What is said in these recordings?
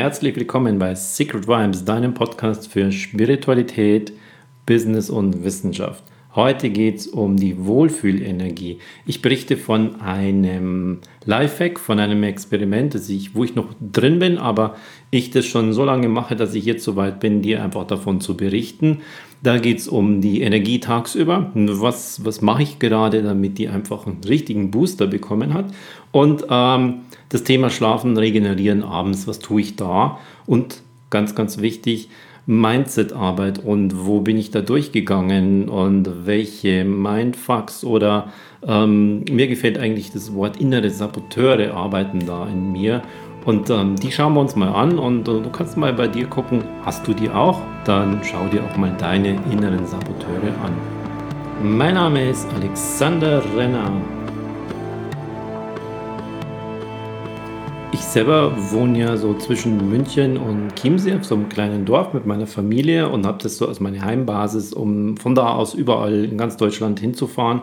Herzlich willkommen bei Secret Vibes, deinem Podcast für Spiritualität, Business und Wissenschaft. Heute geht es um die Wohlfühlenergie. Ich berichte von einem Lifehack, von einem Experiment, ich, wo ich noch drin bin, aber ich das schon so lange mache, dass ich jetzt soweit bin, dir einfach davon zu berichten. Da geht es um die Energie tagsüber. Was, was mache ich gerade, damit die einfach einen richtigen Booster bekommen hat? Und ähm, das Thema Schlafen, Regenerieren abends, was tue ich da? Und ganz, ganz wichtig, Mindset-Arbeit und wo bin ich da durchgegangen und welche Mindfucks oder ähm, mir gefällt eigentlich das Wort innere Saboteure arbeiten da in mir und ähm, die schauen wir uns mal an und äh, du kannst mal bei dir gucken, hast du die auch? Dann schau dir auch mal deine inneren Saboteure an. Mein Name ist Alexander Renner Ich selber wohne ja so zwischen München und Chiemsee auf so einem kleinen Dorf mit meiner Familie und habe das so als meine Heimbasis, um von da aus überall in ganz Deutschland hinzufahren,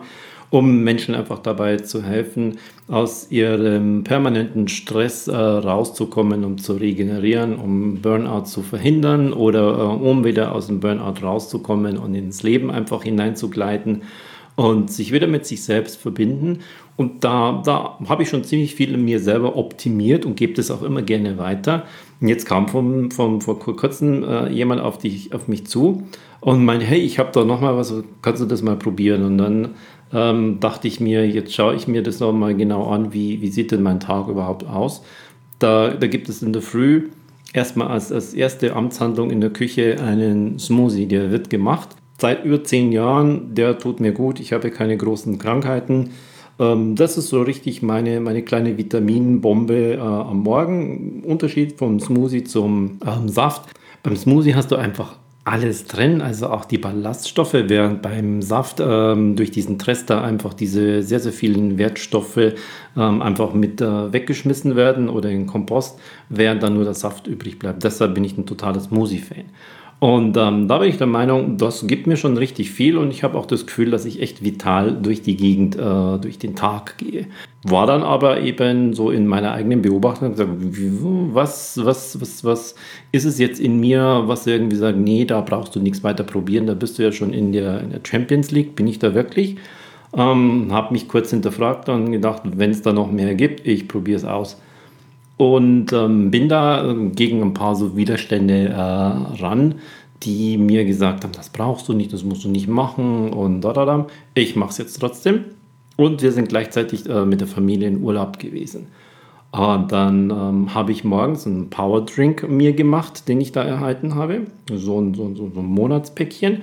um Menschen einfach dabei zu helfen, aus ihrem permanenten Stress äh, rauszukommen, um zu regenerieren, um Burnout zu verhindern oder äh, um wieder aus dem Burnout rauszukommen und ins Leben einfach hineinzugleiten und sich wieder mit sich selbst verbinden. Und da, da habe ich schon ziemlich viel in mir selber optimiert und gebe das auch immer gerne weiter. Und jetzt kam vom, vom, vor kurzem äh, jemand auf, dich, auf mich zu und meinte, hey, ich habe da noch mal was, kannst du das mal probieren? Und dann ähm, dachte ich mir, jetzt schaue ich mir das noch mal genau an, wie, wie sieht denn mein Tag überhaupt aus? Da, da gibt es in der Früh erstmal als, als erste Amtshandlung in der Küche einen Smoothie, der wird gemacht seit über zehn Jahren, der tut mir gut, ich habe keine großen Krankheiten. Ähm, das ist so richtig meine, meine kleine Vitaminbombe äh, am Morgen. Unterschied vom Smoothie zum ähm, Saft. Beim Smoothie hast du einfach alles drin, also auch die Ballaststoffe, während beim Saft ähm, durch diesen Trester einfach diese sehr, sehr vielen Wertstoffe ähm, einfach mit äh, weggeschmissen werden oder in Kompost, während dann nur der Saft übrig bleibt. Deshalb bin ich ein totaler Smoothie-Fan. Und ähm, da bin ich der Meinung, das gibt mir schon richtig viel und ich habe auch das Gefühl, dass ich echt vital durch die Gegend, äh, durch den Tag gehe. War dann aber eben so in meiner eigenen Beobachtung gesagt, was, was, was, was ist es jetzt in mir, was irgendwie sagt, nee, da brauchst du nichts weiter probieren, da bist du ja schon in der, in der Champions League, bin ich da wirklich? Ähm, habe mich kurz hinterfragt und gedacht, wenn es da noch mehr gibt, ich probiere es aus. Und ähm, bin da ähm, gegen ein paar so Widerstände äh, ran, die mir gesagt haben, das brauchst du nicht, das musst du nicht machen und da, da, da. Ich mache es jetzt trotzdem. Und wir sind gleichzeitig äh, mit der Familie in Urlaub gewesen. Und dann ähm, habe ich morgens einen Power Drink mir gemacht, den ich da erhalten habe. So ein, so, so, so ein Monatspäckchen.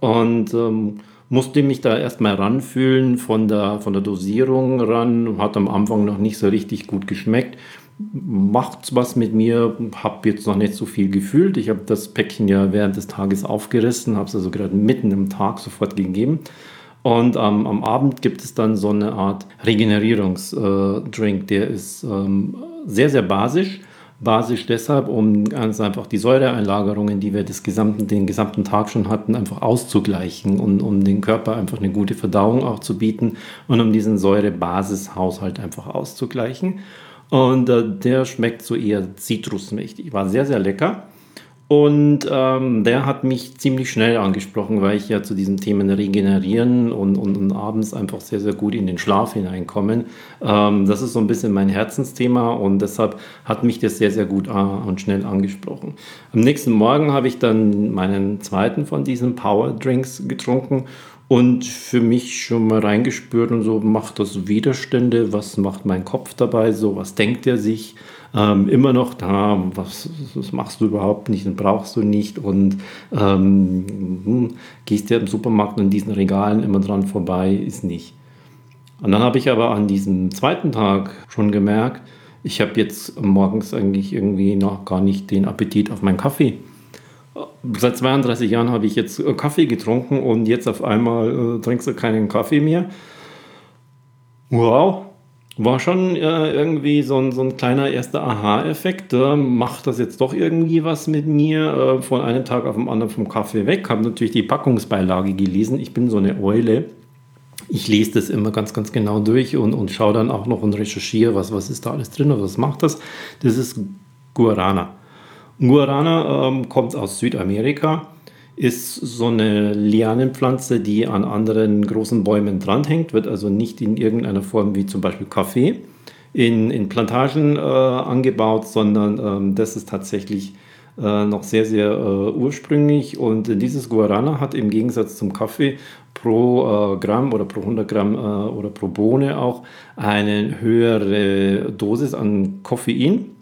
Und ähm, musste mich da erstmal ranfühlen von der, von der Dosierung ran. Hat am Anfang noch nicht so richtig gut geschmeckt macht was mit mir, habe jetzt noch nicht so viel gefühlt. Ich habe das Päckchen ja während des Tages aufgerissen, habe es also gerade mitten im Tag sofort gegeben. Und ähm, am Abend gibt es dann so eine Art Regenerierungsdrink, äh, der ist ähm, sehr, sehr basisch. Basisch deshalb, um ganz einfach die Säureeinlagerungen, die wir das gesamten, den gesamten Tag schon hatten, einfach auszugleichen und um den Körper einfach eine gute Verdauung auch zu bieten und um diesen Säurebasishaushalt einfach auszugleichen. Und äh, der schmeckt so eher zitrusmächtig. War sehr, sehr lecker. Und ähm, der hat mich ziemlich schnell angesprochen, weil ich ja zu diesen Themen regenerieren und, und, und abends einfach sehr, sehr gut in den Schlaf hineinkommen. Ähm, das ist so ein bisschen mein Herzensthema und deshalb hat mich das sehr, sehr gut äh, und schnell angesprochen. Am nächsten Morgen habe ich dann meinen zweiten von diesen Power Drinks getrunken und für mich schon mal reingespürt und so, macht das Widerstände, was macht mein Kopf dabei, so, was denkt er sich, ähm, immer noch da, was, was, machst du überhaupt nicht und brauchst du nicht? Und ähm, hm, gehst ja im Supermarkt an diesen Regalen immer dran vorbei, ist nicht. Und dann habe ich aber an diesem zweiten Tag schon gemerkt, ich habe jetzt morgens eigentlich irgendwie noch gar nicht den Appetit auf meinen Kaffee seit 32 Jahren habe ich jetzt äh, Kaffee getrunken und jetzt auf einmal äh, trinkst du keinen Kaffee mehr. Wow, war schon äh, irgendwie so ein, so ein kleiner erster Aha-Effekt. Äh, macht das jetzt doch irgendwie was mit mir? Äh, von einem Tag auf den anderen vom Kaffee weg. Habe natürlich die Packungsbeilage gelesen. Ich bin so eine Eule. Ich lese das immer ganz, ganz genau durch und, und schaue dann auch noch und recherchiere, was, was ist da alles drin und was macht das. Das ist Guarana. Guarana ähm, kommt aus Südamerika, ist so eine Lianenpflanze, die an anderen großen Bäumen dranhängt, wird also nicht in irgendeiner Form wie zum Beispiel Kaffee in, in Plantagen äh, angebaut, sondern ähm, das ist tatsächlich äh, noch sehr, sehr äh, ursprünglich. Und dieses Guarana hat im Gegensatz zum Kaffee pro äh, Gramm oder pro 100 Gramm äh, oder pro Bohne auch eine höhere Dosis an Koffein.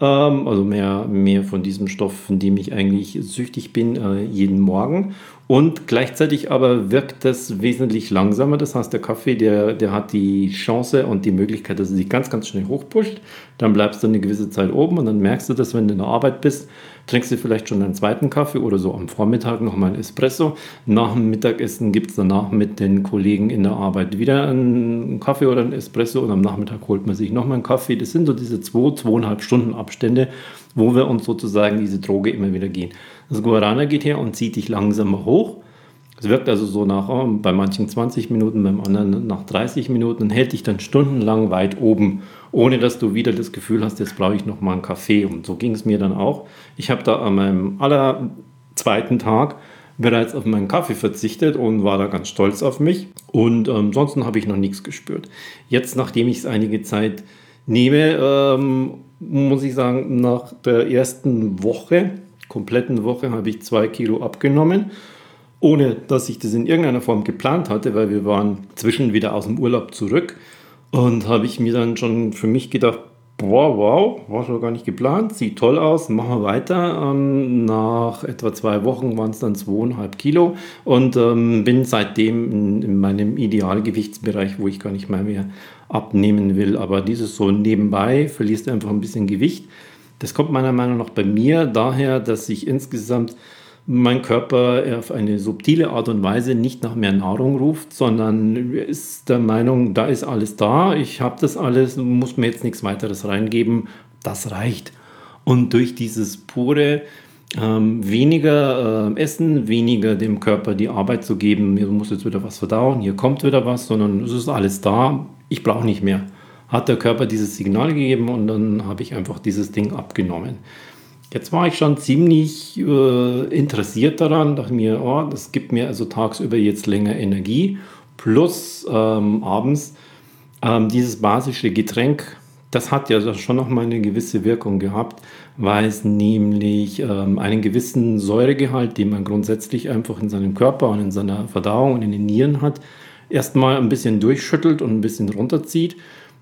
Ähm, also mehr, mehr von diesem Stoff, von dem ich eigentlich süchtig bin, äh, jeden Morgen. Und gleichzeitig aber wirkt das wesentlich langsamer. Das heißt, der Kaffee, der, der hat die Chance und die Möglichkeit, dass er sich ganz, ganz schnell hochpusht. Dann bleibst du eine gewisse Zeit oben und dann merkst du das, wenn du in der Arbeit bist, trinkst du vielleicht schon einen zweiten Kaffee oder so am Vormittag nochmal ein Espresso. Nach dem Mittagessen gibt es danach mit den Kollegen in der Arbeit wieder einen Kaffee oder einen Espresso und am Nachmittag holt man sich nochmal einen Kaffee. Das sind so diese zwei, zweieinhalb Stunden Abstände, wo wir uns sozusagen diese Droge immer wieder gehen. Das Guarana geht her und zieht dich langsamer hoch. Es wirkt also so nach, oh, bei manchen 20 Minuten, beim anderen nach 30 Minuten und hält dich dann stundenlang weit oben, ohne dass du wieder das Gefühl hast, jetzt brauche ich noch mal einen Kaffee. Und so ging es mir dann auch. Ich habe da an meinem aller zweiten Tag bereits auf meinen Kaffee verzichtet und war da ganz stolz auf mich. Und ähm, ansonsten habe ich noch nichts gespürt. Jetzt, nachdem ich es einige Zeit nehme, ähm, muss ich sagen, nach der ersten Woche kompletten Woche habe ich zwei Kilo abgenommen, ohne dass ich das in irgendeiner Form geplant hatte, weil wir waren zwischen wieder aus dem Urlaub zurück und habe ich mir dann schon für mich gedacht, boah, wow, war schon gar nicht geplant, sieht toll aus, machen wir weiter. Ähm, nach etwa zwei Wochen waren es dann zweieinhalb Kilo und ähm, bin seitdem in, in, meinem Idealgewichtsbereich, wo ich gar nicht mehr mehr abnehmen will. Aber dieses so nebenbei verliest einfach ein bisschen Gewicht. Das kommt meiner Meinung nach bei mir daher, dass ich insgesamt mein Körper auf eine subtile Art und Weise nicht nach mehr Nahrung ruft, sondern ist der Meinung, da ist alles da, ich habe das alles, muss mir jetzt nichts weiteres reingeben, das reicht. Und durch dieses pure ähm, weniger äh, essen, weniger dem Körper die Arbeit zu geben, mir muss jetzt wieder was verdauen, hier kommt wieder was, sondern es ist alles da, ich brauche nicht mehr hat der Körper dieses Signal gegeben und dann habe ich einfach dieses Ding abgenommen. Jetzt war ich schon ziemlich äh, interessiert daran, dachte mir, oh, das gibt mir also tagsüber jetzt länger Energie, plus ähm, abends ähm, dieses basische Getränk, das hat ja schon noch mal eine gewisse Wirkung gehabt, weil es nämlich ähm, einen gewissen Säuregehalt, den man grundsätzlich einfach in seinem Körper und in seiner Verdauung und in den Nieren hat, erstmal ein bisschen durchschüttelt und ein bisschen runterzieht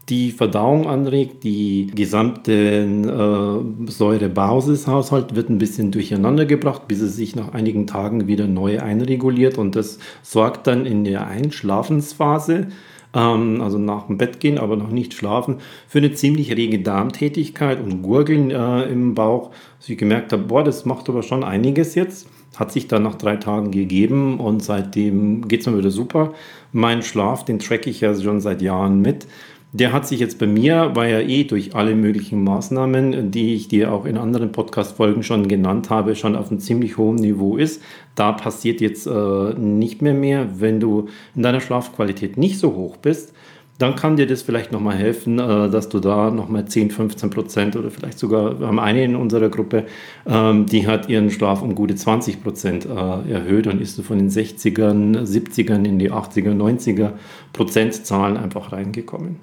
die Verdauung anregt. Die gesamte äh, Säurebasishaushalt wird ein bisschen durcheinander gebracht, bis es sich nach einigen Tagen wieder neu einreguliert und das sorgt dann in der Einschlafensphase ähm, also nach dem Bett gehen, aber noch nicht schlafen, für eine ziemlich rege Darmtätigkeit und Gurgeln äh, im Bauch. Dass ich gemerkt habe, boah, das macht aber schon einiges jetzt. Hat sich dann nach drei Tagen gegeben und seitdem geht es mir wieder super. Mein Schlaf, den tracke ich ja schon seit Jahren mit. Der hat sich jetzt bei mir, weil er eh durch alle möglichen Maßnahmen, die ich dir auch in anderen Podcast-Folgen schon genannt habe, schon auf einem ziemlich hohen Niveau ist. Da passiert jetzt äh, nicht mehr mehr. Wenn du in deiner Schlafqualität nicht so hoch bist, dann kann dir das vielleicht nochmal helfen, äh, dass du da nochmal 10, 15 Prozent oder vielleicht sogar, wir haben eine in unserer Gruppe, ähm, die hat ihren Schlaf um gute 20 Prozent äh, erhöht und ist so von den 60ern, 70ern in die 80er, 90er Prozentzahlen einfach reingekommen.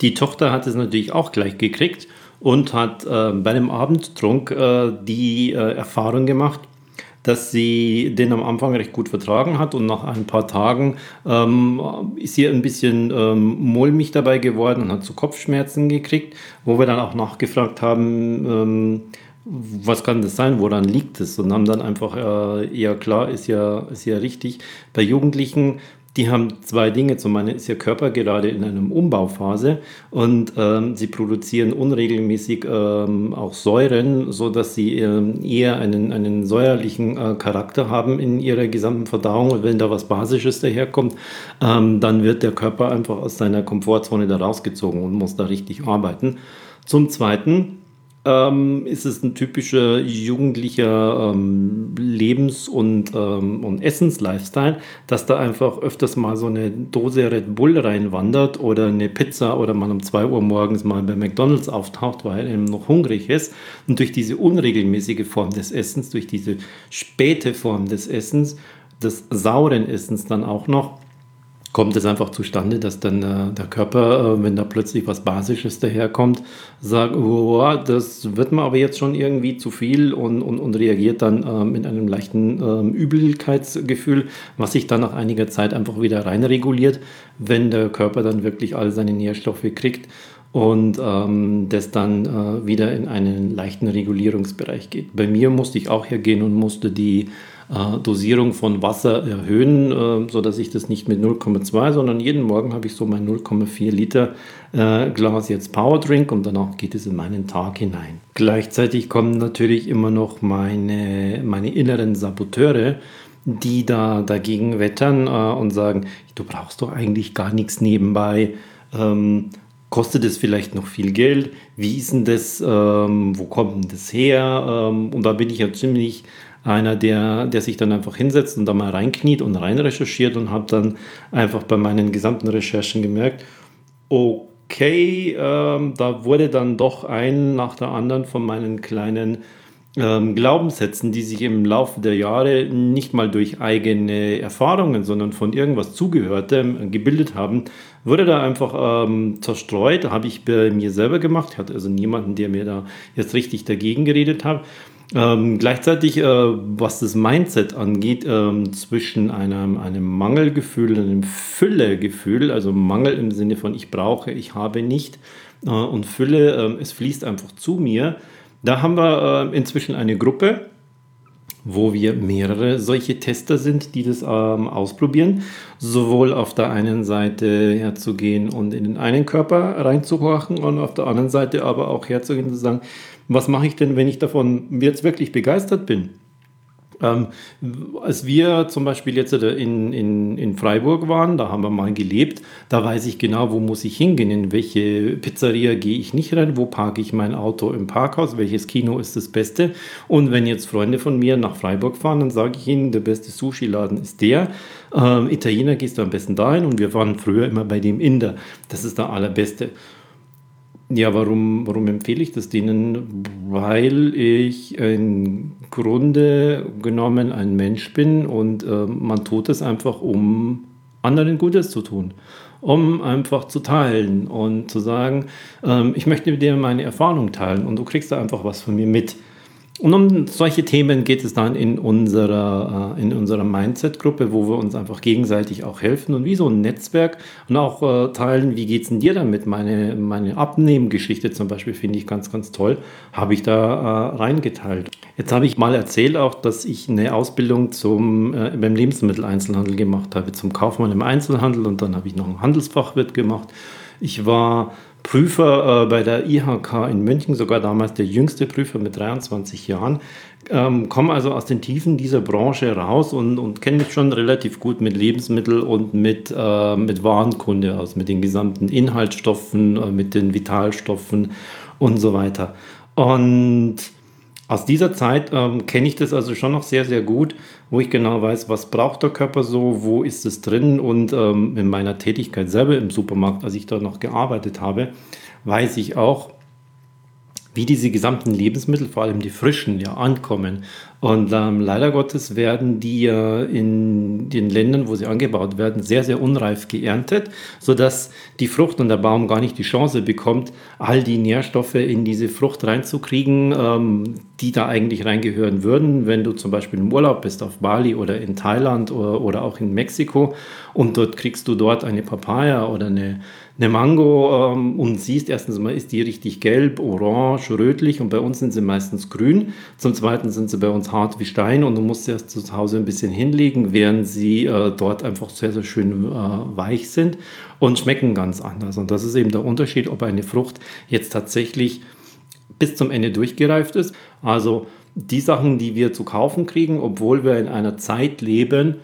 Die Tochter hat es natürlich auch gleich gekriegt und hat äh, bei einem Abendtrunk die Erfahrung gemacht, dass sie den am Anfang recht gut vertragen hat und nach ein paar Tagen ähm, ist sie ein bisschen ähm, mulmig dabei geworden und hat zu so Kopfschmerzen gekriegt, wo wir dann auch nachgefragt haben, ähm, was kann das sein, woran liegt es? Und haben dann einfach, äh, ja klar, ist ja, ist ja richtig. Bei Jugendlichen die haben zwei Dinge. Zum einen ist ihr Körper gerade in einer Umbauphase und ähm, sie produzieren unregelmäßig ähm, auch Säuren, sodass sie ähm, eher einen, einen säuerlichen äh, Charakter haben in ihrer gesamten Verdauung. Und wenn da was Basisches daherkommt, ähm, dann wird der Körper einfach aus seiner Komfortzone da rausgezogen und muss da richtig arbeiten. Zum Zweiten ähm, ist es ein typischer jugendlicher ähm, Lebens- und, ähm, und Essens-Lifestyle, dass da einfach öfters mal so eine Dose Red Bull reinwandert oder eine Pizza oder man um 2 Uhr morgens mal bei McDonalds auftaucht, weil er noch hungrig ist. Und durch diese unregelmäßige Form des Essens, durch diese späte Form des Essens, des sauren Essens dann auch noch, kommt es einfach zustande, dass dann äh, der Körper, äh, wenn da plötzlich was Basisches daherkommt, sagt, oh, das wird mir aber jetzt schon irgendwie zu viel und, und, und reagiert dann äh, mit einem leichten ähm, Übelkeitsgefühl, was sich dann nach einiger Zeit einfach wieder reinreguliert, wenn der Körper dann wirklich all seine Nährstoffe kriegt und ähm, das dann äh, wieder in einen leichten Regulierungsbereich geht. Bei mir musste ich auch hergehen und musste die Dosierung von Wasser erhöhen, äh, sodass ich das nicht mit 0,2, sondern jeden Morgen habe ich so mein 0,4 Liter äh, Glas jetzt Power Drink und danach geht es in meinen Tag hinein. Gleichzeitig kommen natürlich immer noch meine, meine inneren Saboteure, die da dagegen wettern äh, und sagen, du brauchst doch eigentlich gar nichts nebenbei. Ähm, kostet es vielleicht noch viel Geld? Wie ist denn das? Ähm, wo kommt denn das her? Ähm, und da bin ich ja ziemlich einer, der, der sich dann einfach hinsetzt und da mal reinkniet und rein recherchiert und habe dann einfach bei meinen gesamten Recherchen gemerkt, okay, ähm, da wurde dann doch ein nach der anderen von meinen kleinen ähm, Glaubenssätzen, die sich im Laufe der Jahre nicht mal durch eigene Erfahrungen, sondern von irgendwas zugehörte, gebildet haben, wurde da einfach ähm, zerstreut. Habe ich bei mir selber gemacht. Ich hatte also niemanden, der mir da jetzt richtig dagegen geredet hat. Ähm, gleichzeitig, äh, was das Mindset angeht, ähm, zwischen einem, einem Mangelgefühl und einem Füllegefühl, also Mangel im Sinne von ich brauche, ich habe nicht äh, und Fülle, äh, es fließt einfach zu mir, da haben wir äh, inzwischen eine Gruppe, wo wir mehrere solche Tester sind, die das ähm, ausprobieren. Sowohl auf der einen Seite herzugehen und in den einen Körper reinzuhorchen und auf der anderen Seite aber auch herzugehen und zu sagen, was mache ich denn, wenn ich davon jetzt wirklich begeistert bin? Ähm, als wir zum Beispiel jetzt in, in, in Freiburg waren, da haben wir mal gelebt, da weiß ich genau, wo muss ich hingehen, in welche Pizzeria gehe ich nicht rein, wo parke ich mein Auto im Parkhaus, welches Kino ist das Beste. Und wenn jetzt Freunde von mir nach Freiburg fahren, dann sage ich ihnen, der beste Sushi-Laden ist der. Ähm, Italiener gehst du am besten dahin und wir waren früher immer bei dem Inder. Das ist der allerbeste. Ja, warum, warum empfehle ich das denen? Weil ich im Grunde genommen ein Mensch bin und äh, man tut es einfach, um anderen Gutes zu tun, um einfach zu teilen und zu sagen, ähm, ich möchte mit dir meine Erfahrung teilen und du kriegst da einfach was von mir mit. Und um solche Themen geht es dann in unserer, äh, in unserer Mindset-Gruppe, wo wir uns einfach gegenseitig auch helfen und wie so ein Netzwerk und auch äh, teilen, wie geht es denn dir damit? Meine, meine Abnehmgeschichte zum Beispiel finde ich ganz, ganz toll, habe ich da äh, reingeteilt. Jetzt habe ich mal erzählt auch, dass ich eine Ausbildung zum, beim Lebensmitteleinzelhandel gemacht habe, zum Kaufmann im Einzelhandel und dann habe ich noch ein Handelsfachwirt gemacht. Ich war Prüfer äh, bei der IHK in München, sogar damals der jüngste Prüfer mit 23 Jahren, ähm, komme also aus den Tiefen dieser Branche raus und, und kenne mich schon relativ gut mit Lebensmitteln und mit, äh, mit Warenkunde aus, mit den gesamten Inhaltsstoffen, äh, mit den Vitalstoffen und so weiter. Und aus dieser Zeit ähm, kenne ich das also schon noch sehr, sehr gut, wo ich genau weiß, was braucht der Körper so, wo ist es drin und ähm, in meiner Tätigkeit selber im Supermarkt, als ich da noch gearbeitet habe, weiß ich auch, wie diese gesamten Lebensmittel, vor allem die frischen, ja ankommen. Und ähm, leider Gottes werden die äh, in den Ländern, wo sie angebaut werden, sehr, sehr unreif geerntet, sodass die Frucht und der Baum gar nicht die Chance bekommt, all die Nährstoffe in diese Frucht reinzukriegen, ähm, die da eigentlich reingehören würden. Wenn du zum Beispiel im Urlaub bist auf Bali oder in Thailand oder, oder auch in Mexiko und dort kriegst du dort eine Papaya oder eine eine Mango ähm, und siehst erstens mal, ist die richtig gelb, orange, rötlich und bei uns sind sie meistens grün. Zum Zweiten sind sie bei uns hart wie Stein und du musst sie erst zu Hause ein bisschen hinlegen, während sie äh, dort einfach sehr, sehr schön äh, weich sind und schmecken ganz anders. Und das ist eben der Unterschied, ob eine Frucht jetzt tatsächlich bis zum Ende durchgereift ist. Also die Sachen, die wir zu kaufen kriegen, obwohl wir in einer Zeit leben,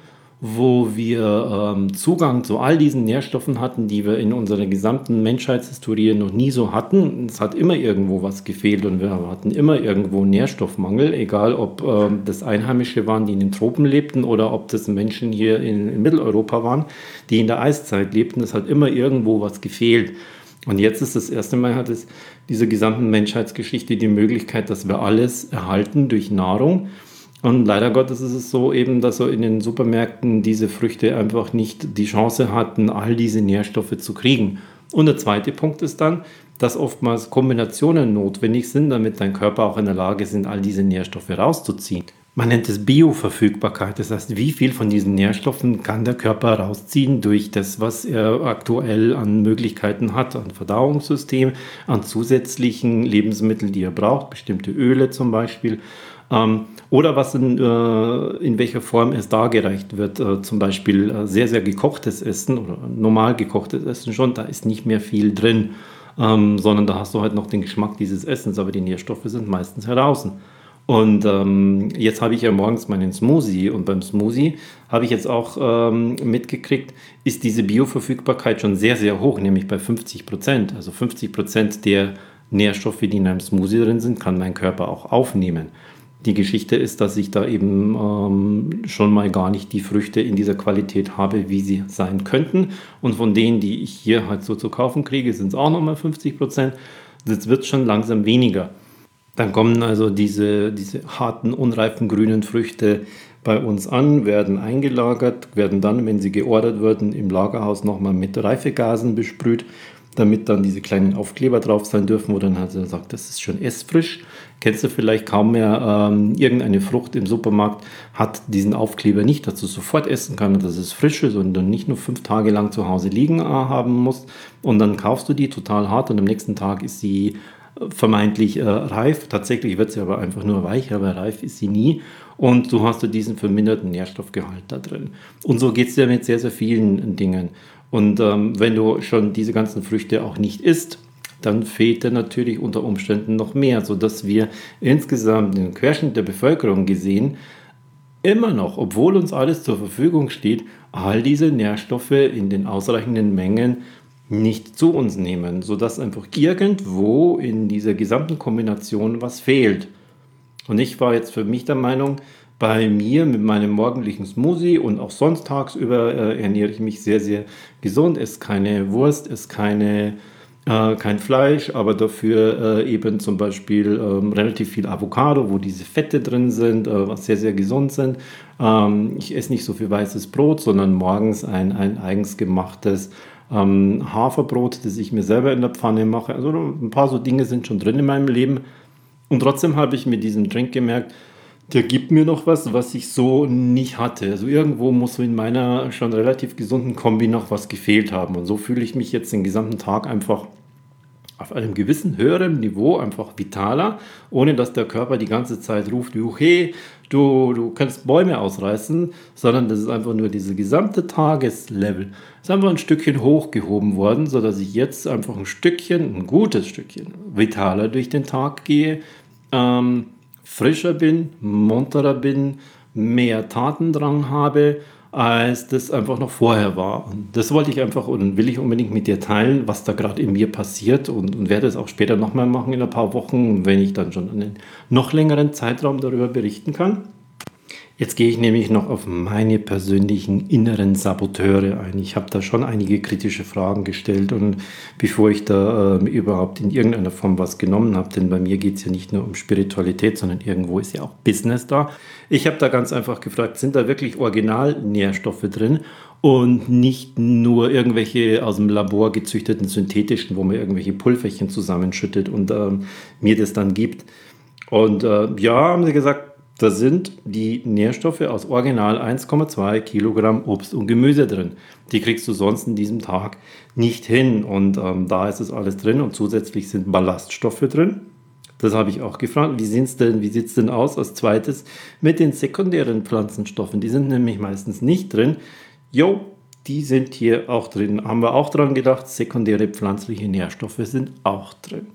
wo wir ähm, Zugang zu all diesen Nährstoffen hatten, die wir in unserer gesamten Menschheitshistorie noch nie so hatten. Es hat immer irgendwo was gefehlt und wir hatten immer irgendwo Nährstoffmangel, egal ob ähm, das Einheimische waren, die in den Tropen lebten oder ob das Menschen hier in, in Mitteleuropa waren, die in der Eiszeit lebten. Es hat immer irgendwo was gefehlt. Und jetzt ist das erste Mal, hat es dieser gesamten Menschheitsgeschichte die Möglichkeit, dass wir alles erhalten durch Nahrung und leider Gottes ist es so eben, dass so in den Supermärkten diese Früchte einfach nicht die Chance hatten, all diese Nährstoffe zu kriegen. Und der zweite Punkt ist dann, dass oftmals Kombinationen notwendig sind, damit dein Körper auch in der Lage ist, all diese Nährstoffe rauszuziehen. Man nennt es Bioverfügbarkeit. Das heißt, wie viel von diesen Nährstoffen kann der Körper rausziehen durch das, was er aktuell an Möglichkeiten hat, an Verdauungssystem, an zusätzlichen Lebensmitteln, die er braucht, bestimmte Öle zum Beispiel. Ähm, oder was in, äh, in welcher Form es dargereicht wird. Äh, zum Beispiel äh, sehr, sehr gekochtes Essen oder normal gekochtes Essen schon, da ist nicht mehr viel drin, ähm, sondern da hast du halt noch den Geschmack dieses Essens, aber die Nährstoffe sind meistens heraus. Und ähm, jetzt habe ich ja morgens meinen Smoothie und beim Smoothie habe ich jetzt auch ähm, mitgekriegt, ist diese Bioverfügbarkeit schon sehr, sehr hoch, nämlich bei 50 Prozent. Also 50 Prozent der Nährstoffe, die in einem Smoothie drin sind, kann mein Körper auch aufnehmen. Die Geschichte ist, dass ich da eben ähm, schon mal gar nicht die Früchte in dieser Qualität habe, wie sie sein könnten. Und von denen, die ich hier halt so zu kaufen kriege, sind es auch nochmal 50 Prozent. Jetzt wird es schon langsam weniger. Dann kommen also diese, diese harten, unreifen grünen Früchte bei uns an, werden eingelagert, werden dann, wenn sie geordert werden, im Lagerhaus nochmal mit Reifegasen besprüht damit dann diese kleinen Aufkleber drauf sein dürfen, wo dann halt sagt, das ist schon essfrisch. Kennst du vielleicht kaum mehr ähm, irgendeine Frucht im Supermarkt, hat diesen Aufkleber nicht, dass du sofort essen kannst, dass es frisch ist und dann nicht nur fünf Tage lang zu Hause liegen äh, haben musst. Und dann kaufst du die total hart und am nächsten Tag ist sie äh, vermeintlich äh, reif. Tatsächlich wird sie aber einfach nur weich, aber reif ist sie nie. Und du hast du diesen verminderten Nährstoffgehalt da drin. Und so geht es dir mit sehr, sehr vielen Dingen. Und ähm, wenn du schon diese ganzen Früchte auch nicht isst, dann fehlt dir natürlich unter Umständen noch mehr, sodass wir insgesamt den Querschnitt der Bevölkerung gesehen immer noch, obwohl uns alles zur Verfügung steht, all diese Nährstoffe in den ausreichenden Mengen nicht zu uns nehmen, sodass einfach irgendwo in dieser gesamten Kombination was fehlt. Und ich war jetzt für mich der Meinung, bei mir mit meinem morgendlichen Smoothie und auch sonst tagsüber äh, ernähre ich mich sehr, sehr gesund. Esse keine Wurst, esse keine, äh, kein Fleisch, aber dafür äh, eben zum Beispiel ähm, relativ viel Avocado, wo diese Fette drin sind, äh, was sehr, sehr gesund sind. Ähm, ich esse nicht so viel weißes Brot, sondern morgens ein, ein eigens gemachtes ähm, Haferbrot, das ich mir selber in der Pfanne mache. Also ein paar so Dinge sind schon drin in meinem Leben. Und trotzdem habe ich mit diesem Drink gemerkt, der gibt mir noch was, was ich so nicht hatte. Also irgendwo muss in meiner schon relativ gesunden Kombi noch was gefehlt haben. Und so fühle ich mich jetzt den gesamten Tag einfach auf einem gewissen höheren Niveau einfach vitaler, ohne dass der Körper die ganze Zeit ruft, hey, du, du kannst Bäume ausreißen, sondern das ist einfach nur diese gesamte Tageslevel. Ist einfach ein Stückchen hochgehoben worden, sodass ich jetzt einfach ein Stückchen, ein gutes Stückchen, vitaler durch den Tag gehe. Ähm, frischer bin, munterer bin, mehr Tatendrang habe, als das einfach noch vorher war. Und das wollte ich einfach und will ich unbedingt mit dir teilen, was da gerade in mir passiert und, und werde es auch später nochmal machen in ein paar Wochen, wenn ich dann schon einen noch längeren Zeitraum darüber berichten kann. Jetzt gehe ich nämlich noch auf meine persönlichen inneren Saboteure ein. Ich habe da schon einige kritische Fragen gestellt und bevor ich da äh, überhaupt in irgendeiner Form was genommen habe, denn bei mir geht es ja nicht nur um Spiritualität, sondern irgendwo ist ja auch Business da. Ich habe da ganz einfach gefragt, sind da wirklich Originalnährstoffe drin und nicht nur irgendwelche aus dem Labor gezüchteten synthetischen, wo man irgendwelche Pulverchen zusammenschüttet und äh, mir das dann gibt. Und äh, ja, haben sie gesagt, da sind die Nährstoffe aus Original 1,2 Kilogramm Obst und Gemüse drin. Die kriegst du sonst in diesem Tag nicht hin. Und ähm, da ist es alles drin und zusätzlich sind Ballaststoffe drin. Das habe ich auch gefragt. Wie, sieht es denn aus als zweites mit den sekundären Pflanzenstoffen? Die sind nämlich meistens nicht drin. Jo, die sind hier auch drin. Haben wir auch dran gedacht, sekundäre pflanzliche Nährstoffe sind auch drin.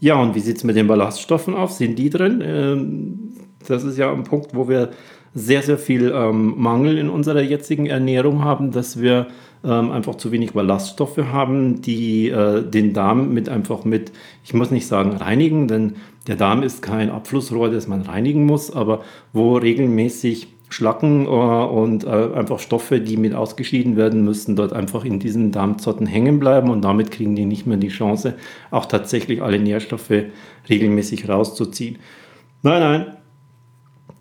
Ja, und wie sieht es mit den Ballaststoffen aus? Sind die drin? Ähm, das ist ja ein Punkt, wo wir sehr, sehr viel ähm, Mangel in unserer jetzigen Ernährung haben, dass wir ähm, einfach zu wenig Ballaststoffe haben, die äh, den Darm mit einfach mit, ich muss nicht sagen reinigen, denn der Darm ist kein Abflussrohr, das man reinigen muss, aber wo regelmäßig Schlacken äh, und äh, einfach Stoffe, die mit ausgeschieden werden müssen, dort einfach in diesen Darmzotten hängen bleiben und damit kriegen die nicht mehr die Chance, auch tatsächlich alle Nährstoffe regelmäßig rauszuziehen. Nein, nein,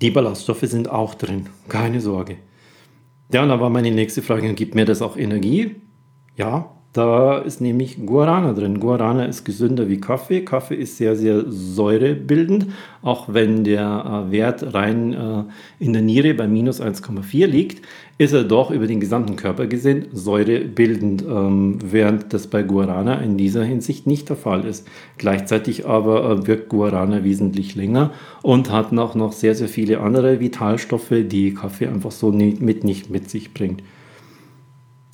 die Ballaststoffe sind auch drin, keine Sorge. Ja, und da war meine nächste Frage, gibt mir das auch Energie? Ja, da ist nämlich Guarana drin. Guarana ist gesünder wie Kaffee. Kaffee ist sehr, sehr säurebildend. Auch wenn der äh, Wert rein äh, in der Niere bei minus 1,4 liegt, ist er doch über den gesamten Körper gesehen säurebildend, ähm, während das bei Guarana in dieser Hinsicht nicht der Fall ist. Gleichzeitig aber äh, wirkt Guarana wesentlich länger und hat noch, noch sehr, sehr viele andere Vitalstoffe, die Kaffee einfach so nicht, mit, nicht mit sich bringt.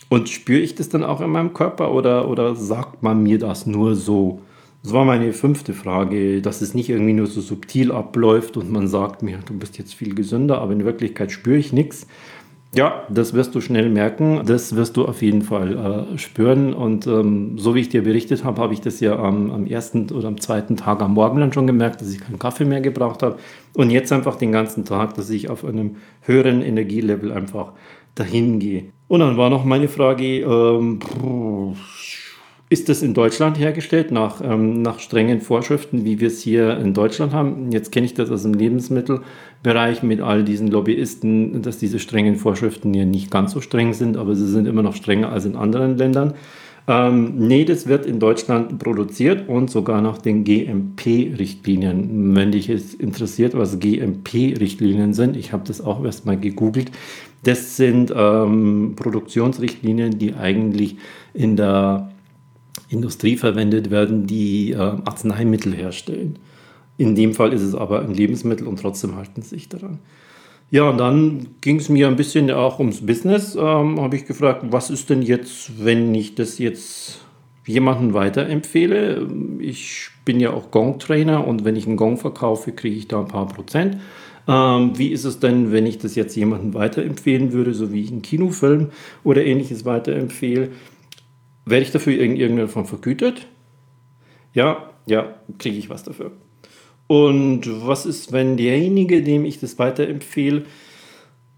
Und spüre ich das dann auch in meinem Körper oder, oder sagt man mir das nur so? Das war meine fünfte Frage, dass es nicht irgendwie nur so subtil abläuft und man sagt mir, du bist jetzt viel gesünder, aber in Wirklichkeit spüre ich nichts. Ja, das wirst du schnell merken. Das wirst du auf jeden Fall äh, spüren. Und ähm, so wie ich dir berichtet habe, habe ich das ja am, am, ersten oder am zweiten Tag am Morgen dann schon gemerkt, dass ich keinen Kaffee mehr gebraucht habe. Und jetzt einfach den ganzen Tag, dass ich auf einem höheren Energielevel einfach dahin gehe. Und dann war noch meine Frage, ähm, ist das in Deutschland hergestellt nach, ähm, nach strengen Vorschriften, wie wir es hier in Deutschland haben? Jetzt kenne ich das aus dem Lebensmittelbereich mit all diesen Lobbyisten, dass diese strengen Vorschriften hier nicht ganz so streng sind, aber sie sind immer noch strenger als in anderen Ländern. Ähm, nee, das wird in Deutschland produziert und sogar nach den GMP-Richtlinien. Wenn dich es interessiert, was GMP-Richtlinien sind, ich habe das auch erst mal gegoogelt. Das sind ähm, Produktionsrichtlinien, die eigentlich in der Industrie verwendet werden, die äh, Arzneimittel herstellen. In dem Fall ist es aber ein Lebensmittel und trotzdem halten sie sich daran. Ja, und dann ging es mir ein bisschen auch ums Business. Ähm, Habe ich gefragt, was ist denn jetzt, wenn ich das jetzt jemanden weiterempfehle? Ich bin ja auch Gong-Trainer und wenn ich einen Gong verkaufe, kriege ich da ein paar Prozent. Ähm, wie ist es denn, wenn ich das jetzt jemandem weiterempfehlen würde, so wie ich einen Kinofilm oder ähnliches weiterempfehle? Werde ich dafür in irgendeiner vergütet? Ja, ja, kriege ich was dafür. Und was ist, wenn derjenige, dem ich das weiterempfehle,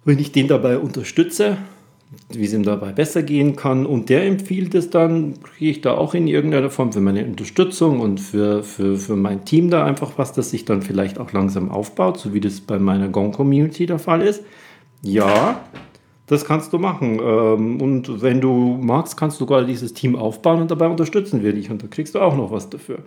wenn ich den dabei unterstütze, wie es ihm dabei besser gehen kann und der empfiehlt es dann, kriege ich da auch in irgendeiner Form für meine Unterstützung und für, für, für mein Team da einfach was, das sich dann vielleicht auch langsam aufbaut, so wie das bei meiner Gong-Community der Fall ist. Ja, das kannst du machen. Ähm, und wenn du magst, kannst du gerade dieses Team aufbauen und dabei unterstützen wir dich und da kriegst du auch noch was dafür.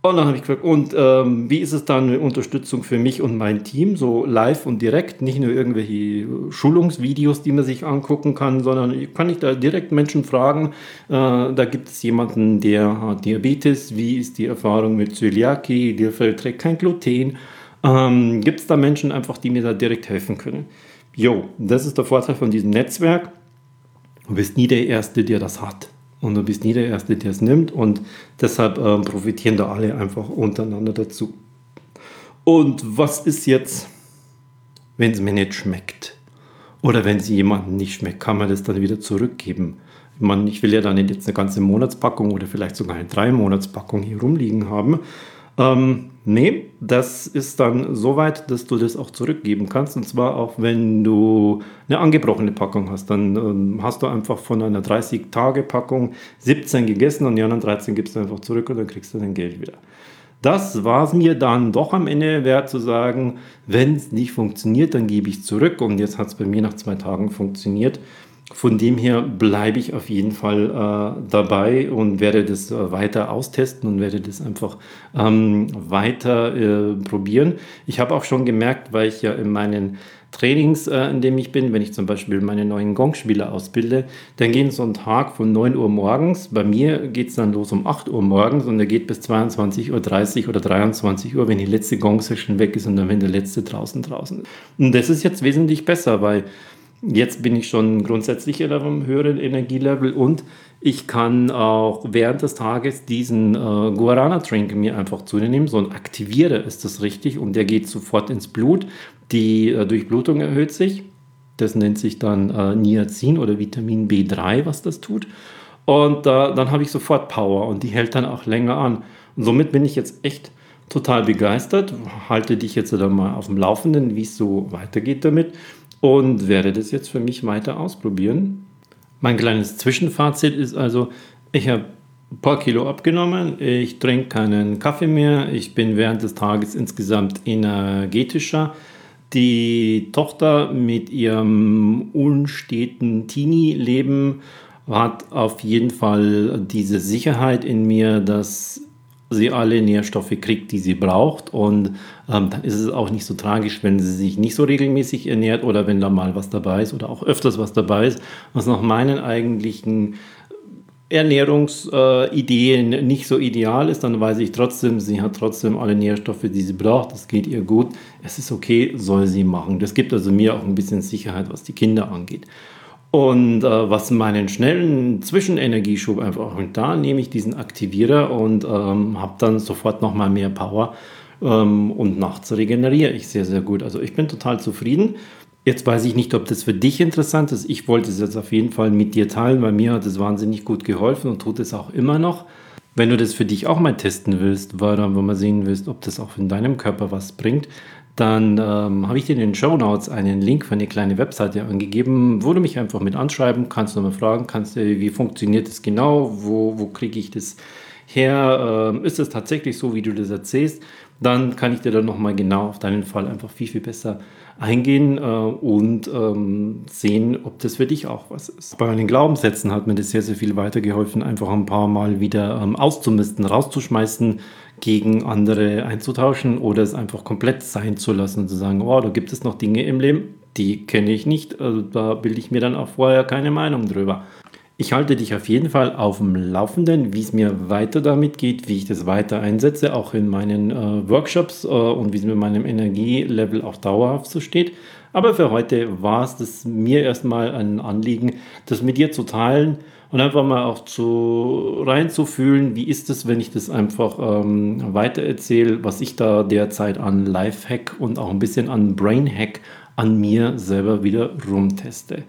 Und dann habe ich gefragt, und ähm, wie ist es dann eine Unterstützung für mich und mein Team, so live und direkt, nicht nur irgendwelche Schulungsvideos, die man sich angucken kann, sondern kann ich da direkt Menschen fragen, äh, da gibt es jemanden, der hat Diabetes, wie ist die Erfahrung mit Zöliakie, der verträgt kein Gluten, ähm, gibt es da Menschen einfach, die mir da direkt helfen können. Jo, das ist der Vorteil von diesem Netzwerk, du bist nie der Erste, der das hat. Und du bist nie der Erste, der es nimmt. Und deshalb äh, profitieren da alle einfach untereinander dazu. Und was ist jetzt, wenn es mir nicht schmeckt? Oder wenn es jemandem nicht schmeckt, kann man das dann wieder zurückgeben? Ich, meine, ich will ja dann nicht jetzt eine ganze Monatspackung oder vielleicht sogar eine drei Monatspackung hier rumliegen haben, ähm, nee, das ist dann so weit, dass du das auch zurückgeben kannst. Und zwar auch, wenn du eine angebrochene Packung hast. Dann ähm, hast du einfach von einer 30-Tage-Packung 17 gegessen und die anderen 13 gibst du einfach zurück und dann kriegst du dein Geld wieder. Das war es mir dann doch am Ende wert zu sagen, wenn es nicht funktioniert, dann gebe ich zurück. Und jetzt hat es bei mir nach zwei Tagen funktioniert. Von dem her bleibe ich auf jeden Fall äh, dabei und werde das äh, weiter austesten und werde das einfach ähm, weiter äh, probieren. Ich habe auch schon gemerkt, weil ich ja in meinen Trainings, äh, in dem ich bin, wenn ich zum Beispiel meine neuen Gong-Spieler ausbilde, dann gehen so ein Tag von 9 Uhr morgens. Bei mir geht es dann los um 8 Uhr morgens und der geht bis 22.30 Uhr oder 23 Uhr, wenn die letzte Gong-Session weg ist und dann, wenn der letzte draußen draußen ist. Und das ist jetzt wesentlich besser, weil Jetzt bin ich schon grundsätzlich auf einem höheren Energielevel und ich kann auch während des Tages diesen äh, Guarana-Drink mir einfach zu dir nehmen. So ein Aktivierer ist das richtig und der geht sofort ins Blut. Die äh, Durchblutung erhöht sich. Das nennt sich dann äh, Niacin oder Vitamin B3, was das tut. Und äh, dann habe ich sofort Power und die hält dann auch länger an. Und somit bin ich jetzt echt total begeistert. Halte dich jetzt mal auf dem Laufenden, wie es so weitergeht damit und werde das jetzt für mich weiter ausprobieren. Mein kleines Zwischenfazit ist also, ich habe ein paar Kilo abgenommen, ich trinke keinen Kaffee mehr, ich bin während des Tages insgesamt energetischer. Die Tochter mit ihrem unsteten Teenie-Leben hat auf jeden Fall diese Sicherheit in mir, dass sie alle Nährstoffe kriegt, die sie braucht. Und ähm, dann ist es auch nicht so tragisch, wenn sie sich nicht so regelmäßig ernährt oder wenn da mal was dabei ist oder auch öfters was dabei ist, was nach meinen eigentlichen Ernährungsideen äh, nicht so ideal ist, dann weiß ich trotzdem, sie hat trotzdem alle Nährstoffe, die sie braucht. Das geht ihr gut. Es ist okay, soll sie machen. Das gibt also mir auch ein bisschen Sicherheit, was die Kinder angeht. Und äh, was meinen schnellen Zwischenenergieschub einfach, und da nehme ich diesen Aktivierer und ähm, habe dann sofort nochmal mehr Power ähm, und nachts regeneriere ich sehr, sehr gut. Also ich bin total zufrieden. Jetzt weiß ich nicht, ob das für dich interessant ist. Ich wollte es jetzt auf jeden Fall mit dir teilen, weil mir hat es wahnsinnig gut geholfen und tut es auch immer noch. Wenn du das für dich auch mal testen willst, weil dann, wenn man sehen willst, ob das auch in deinem Körper was bringt, dann ähm, habe ich dir in den Show Notes einen Link für eine kleine Webseite angegeben, wo du mich einfach mit anschreiben kannst, nochmal fragen kannst, äh, wie funktioniert das genau, wo, wo kriege ich das her, ähm, ist es tatsächlich so, wie du das erzählst, dann kann ich dir dann nochmal genau auf deinen Fall einfach viel, viel besser eingehen äh, und ähm, sehen, ob das für dich auch was ist. Bei meinen Glaubenssätzen hat mir das sehr, sehr viel weitergeholfen, einfach ein paar Mal wieder ähm, auszumisten, rauszuschmeißen, gegen andere einzutauschen oder es einfach komplett sein zu lassen und zu sagen, oh, da gibt es noch Dinge im Leben, die kenne ich nicht, also da bilde ich mir dann auch vorher keine Meinung drüber. Ich halte dich auf jeden Fall auf dem Laufenden, wie es mir weiter damit geht, wie ich das weiter einsetze, auch in meinen äh, Workshops äh, und wie es mit meinem Energielevel auch dauerhaft so steht. Aber für heute war es mir erstmal ein Anliegen, das mit dir zu teilen und einfach mal auch zu reinzufühlen, wie ist es, wenn ich das einfach ähm, weitererzähle, was ich da derzeit an Lifehack und auch ein bisschen an Brainhack an mir selber wieder rumteste.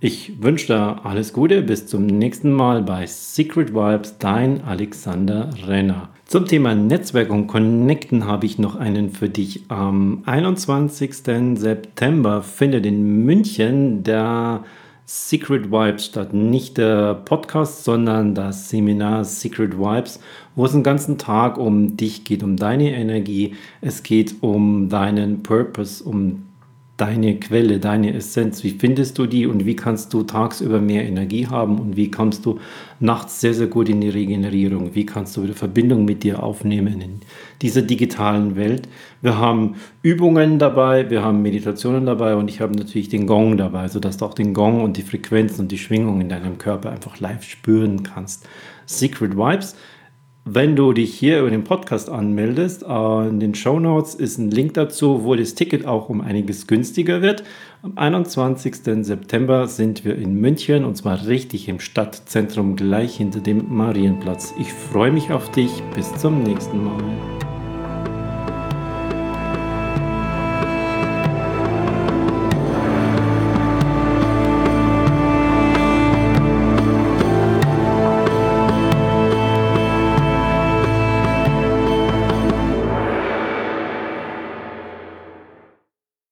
Ich wünsche dir alles Gute, bis zum nächsten Mal bei Secret Vibes, dein Alexander Renner. Zum Thema Netzwerk und Connecten habe ich noch einen für dich. Am 21. September findet in München der Secret Vibes statt. Nicht der Podcast, sondern das Seminar Secret Vibes, wo es den ganzen Tag um dich geht, um deine Energie. Es geht um deinen Purpose, um deine Quelle, deine Essenz? Wie findest du die und wie kannst du tagsüber mehr Energie haben und wie kommst du nachts sehr, sehr gut in die Regenerierung? Wie kannst du wieder Verbindung mit dir aufnehmen in dieser digitalen Welt? Wir haben Übungen dabei, wir haben Meditationen dabei und ich habe natürlich den Gong dabei, sodass du auch den Gong und die Frequenzen und die Schwingungen in deinem Körper einfach live spüren kannst. Secret Vibes wenn du dich hier über den Podcast anmeldest, äh, in den Show Notes ist ein Link dazu, wo das Ticket auch um einiges günstiger wird. Am 21. September sind wir in München und zwar richtig im Stadtzentrum gleich hinter dem Marienplatz. Ich freue mich auf dich. Bis zum nächsten Mal.